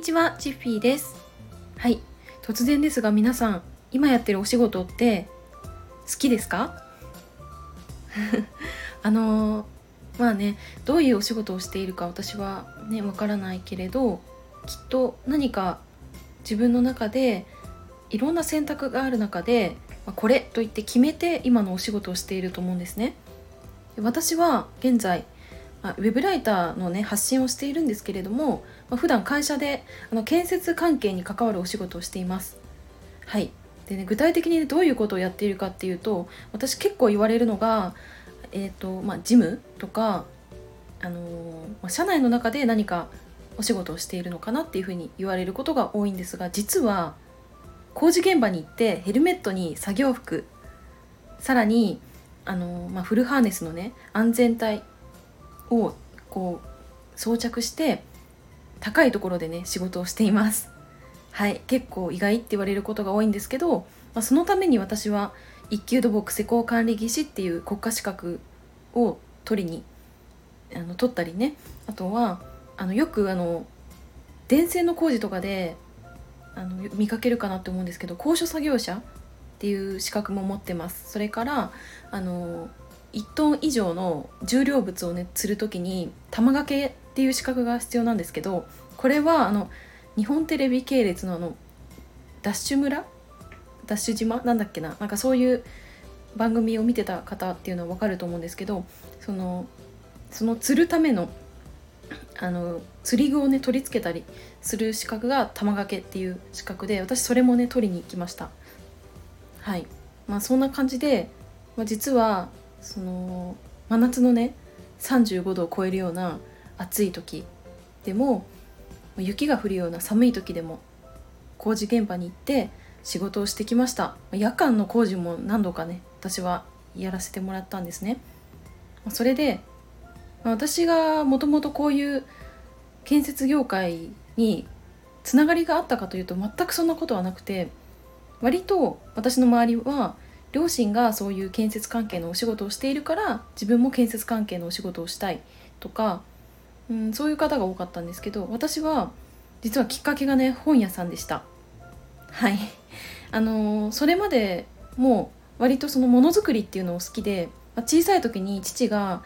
にちは、チッフィーです。はい、突然ですが皆さん、今やってるお仕事って好きですか？あのーまあね、どういうお仕事をしているか私はね、わからないけれど、きっと何か自分の中でいろんな選択がある中で、まあこれと言って決めて今のお仕事をしていると思うんですね。私は現在まあウェブライターのね発信をしているんですけれども、まあ、普段会社であの建設関係に関わるお仕事をしています。はいでね、具体的にねどういうことをやっているかっていうと私結構言われるのが、えーとまあ、事務とか、あのまあ社内の中で何かお仕事をしているのかなっていうふうに言われることが多いんですが実は工事現場に行ってヘルメットに作業服さらにあの、まあ、フルハーネスのね安全帯をこう装着して高いところでね仕事をしています。はい。結構意外って言われることが多いんですけど、まあ、そのために私は一級土木施工管理技師っていう国家資格を取りにあの取ったりね。あとはあのよくあの電線の工事とかであの見かけるかなって思うんですけど高所作業車っていう資格も持ってます。それからあの1トン以上の重量物をね釣る時に玉掛けっていう資格が必要なんですけどこれはあの日本テレビ系列のあのダッシュ村？ダッシュ島？なんだっけな？なんかそういう番組を見てた方っていうのは分かると思うんですけどそのその釣るためのあの釣り具をね取り付けたりする資格が玉掛けっていう資格で私それもね取りに行きました。はい。まあそんな感じで、まあ、実はその真夏のね35度を超えるような暑い時でも雪が降るような寒い時でも工事現場に行って仕事をしてきました。夜間の工事も何度かね私はやらせてもらったんですね。それで私がもともとこういう建設業界につながりがあったかというと全くそんなことはなくて割と私の周りは両親がそういう建設関係のお仕事をしているから自分も建設関係のお仕事をしたいとか、うん、そういう方が多かったんですけど私は実はきっかけがね本屋さんでした。はい。あのーそれまでもう割とそのものづくりっていうのを好きで、まあ小さい時に父が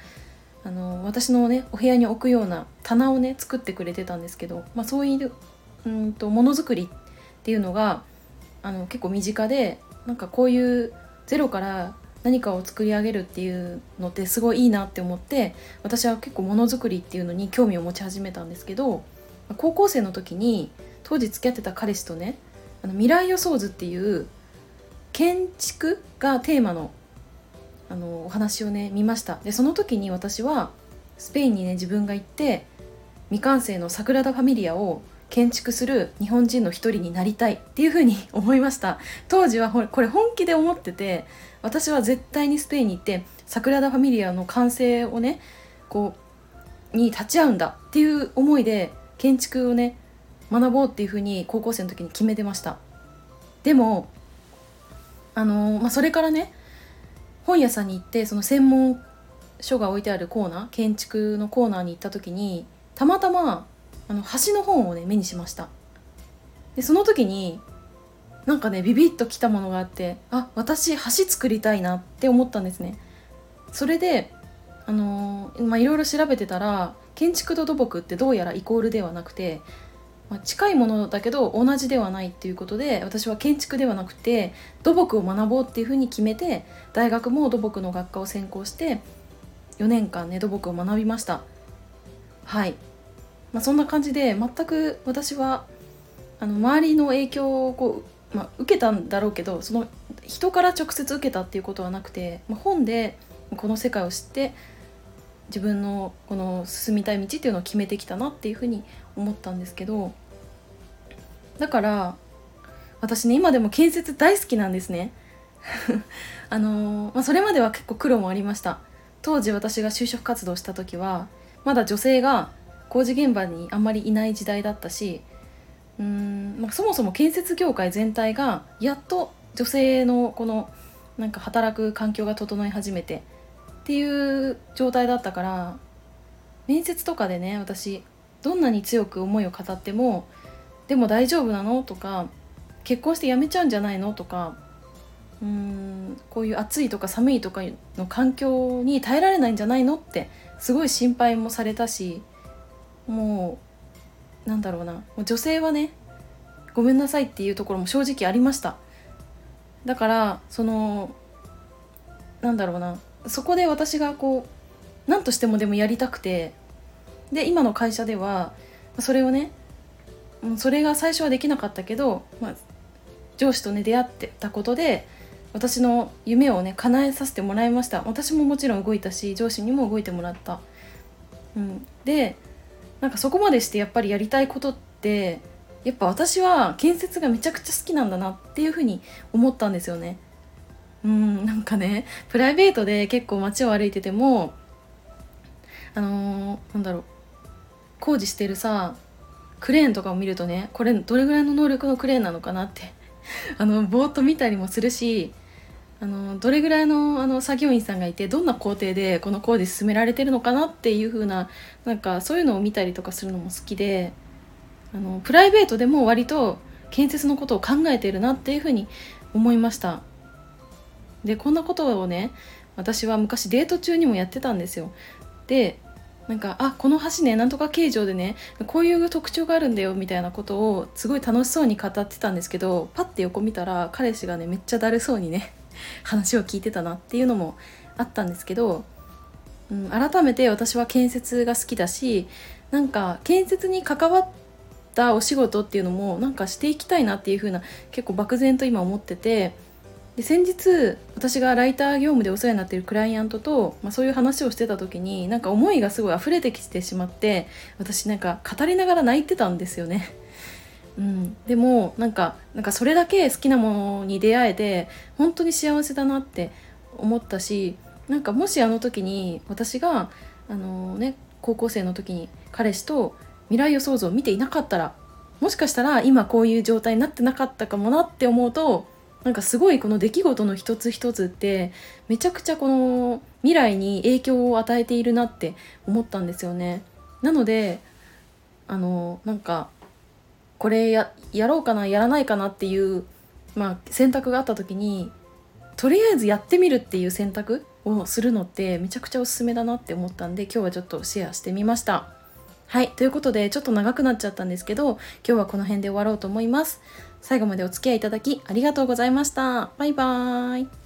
あのー私のねお部屋に置くような棚をね作ってくれてたんですけど、まあ、そういううんとものづくりっていうのがあの結構身近でなんかこういうゼロから何かを作り上げるっていうのってすごいいいなって思って私は結構ものづくりっていうのに興味を持ち始めたんですけど高校生の時に当時付き合ってた彼氏とねあの未来予想図っていう建築がテーマのあのお話をね見ました。でその時に私はスペインにね自分が行って未完成のサグラダ・ファミリアを建築する日本人の一人になりたいっていうふうに思いました。当時はこれ本気で思ってて私は絶対にスペインに行ってサグラダ・ファミリアの完成をねこうに立ち会うんだっていう思いで建築をね学ぼうっていうふうに高校生の時に決めてました。でもあのまあ、それからね本屋さんに行ってその専門書が置いてあるコーナー建築のコーナーに行った時にたまたまあの橋の本をね目にしました。でその時になんかねビビッときたものがあってあ私橋作りたいなって思ったんですね。それであのまあいろいろ調べてたら建築と土木ってどうやらイコールではなくて、まあ、近いものだけど同じではないっていうことで私は建築ではなくて土木を学ぼうっていうふうに決めて大学も土木の学科を専攻して4年間ね土木を学びました。はい、まあ、そんな感じで全く私はあの周りの影響をこう、まあ、受けたんだろうけどその人から直接受けたっていうことはなくて、まあ、本でこの世界を知って自分のこの進みたい道っていうのを決めてきたなっていうふうに思ったんですけどだから私ね今でも建設大好きなんですね。あのーまあ、それまでは結構苦労もありました。当時私が就職活動した時はまだ女性が工事現場にあんまりいない時代だったしうん、まあ、そもそも建設業界全体がやっと女性のこのなんか働く環境が整い始めてっていう状態だったから面接とかでね私どんなに強く思いを語ってもでも大丈夫なのとか結婚して辞めちゃうんじゃないのとかうーんこういう暑いとか寒いとかの環境に耐えられないんじゃないのってすごい心配もされたしもうなんだろうな。もう女性はねごめんなさいっていうところも正直ありました。だからそのなんだろうな。そこで私がこう何としてもでもやりたくて。で今の会社ではそれをねそれが最初はできなかったけど、まあ、上司とね出会ってたことで私の夢をね叶えさせてもらいました。私ももちろん動いたし上司にも動いてもらった、うん、でなんかそこまでしてやっぱりやりたいことってやっぱ私は建設がめちゃくちゃ好きなんだなっていうふうに思ったんですよね。うんなんかねプライベートで結構街を歩いててもあのー、なんだろう工事してるさクレーンとかを見るとねこれどれぐらいの能力のクレーンなのかなってあのぼーっと見たりもするしあのどれぐらいのあの作業員さんがいてどんな工程でこの工事進められてるのかなっていう風ななんかそういうのを見たりとかするのも好きであのプライベートでも割と建設のことを考えてるなっていう風に思いました。でこんなことをね私は昔デート中にもやってたんですよ。でなんかあこの橋ねなんとか形状でねこういう特徴があるんだよみたいなことをすごい楽しそうに語ってたんですけどパッて横見たら彼氏がねめっちゃだるそうにね話を聞いてたなっていうのもあったんですけど、うん、改めて私は建設が好きだしなんか建設に関わったお仕事っていうのもなんかしていきたいなっていう風な結構漠然と今思っててで先日私がライター業務でお世話になっているクライアントと、まあ、そういう話をしてた時になんか思いがすごい溢れてきてしまって私なんか語りながら泣いてたんですよね。うん、でもなんかなんかそれだけ好きなものに出会えて本当に幸せだなって思ったしなんかもしあの時に私があの、ね、高校生の時に彼氏と未来予想図を見ていなかったらもしかしたら今こういう状態になってなかったかもなって思うとなんかすごいこの出来事の一つ一つってめちゃくちゃこの未来に影響を与えているなって思ったんですよね。なのであのなんかこれややろうかなやらないかなっていう、まあ、選択があった時にとりあえずやってみるっていう選択をするのってめちゃくちゃおすすめだなって思ったんで今日はちょっとシェアしてみました。はいということでちょっと長くなっちゃったんですけど今日はこの辺で終わろうと思います。最後までお付き合いいただきありがとうございました。バイバーイ。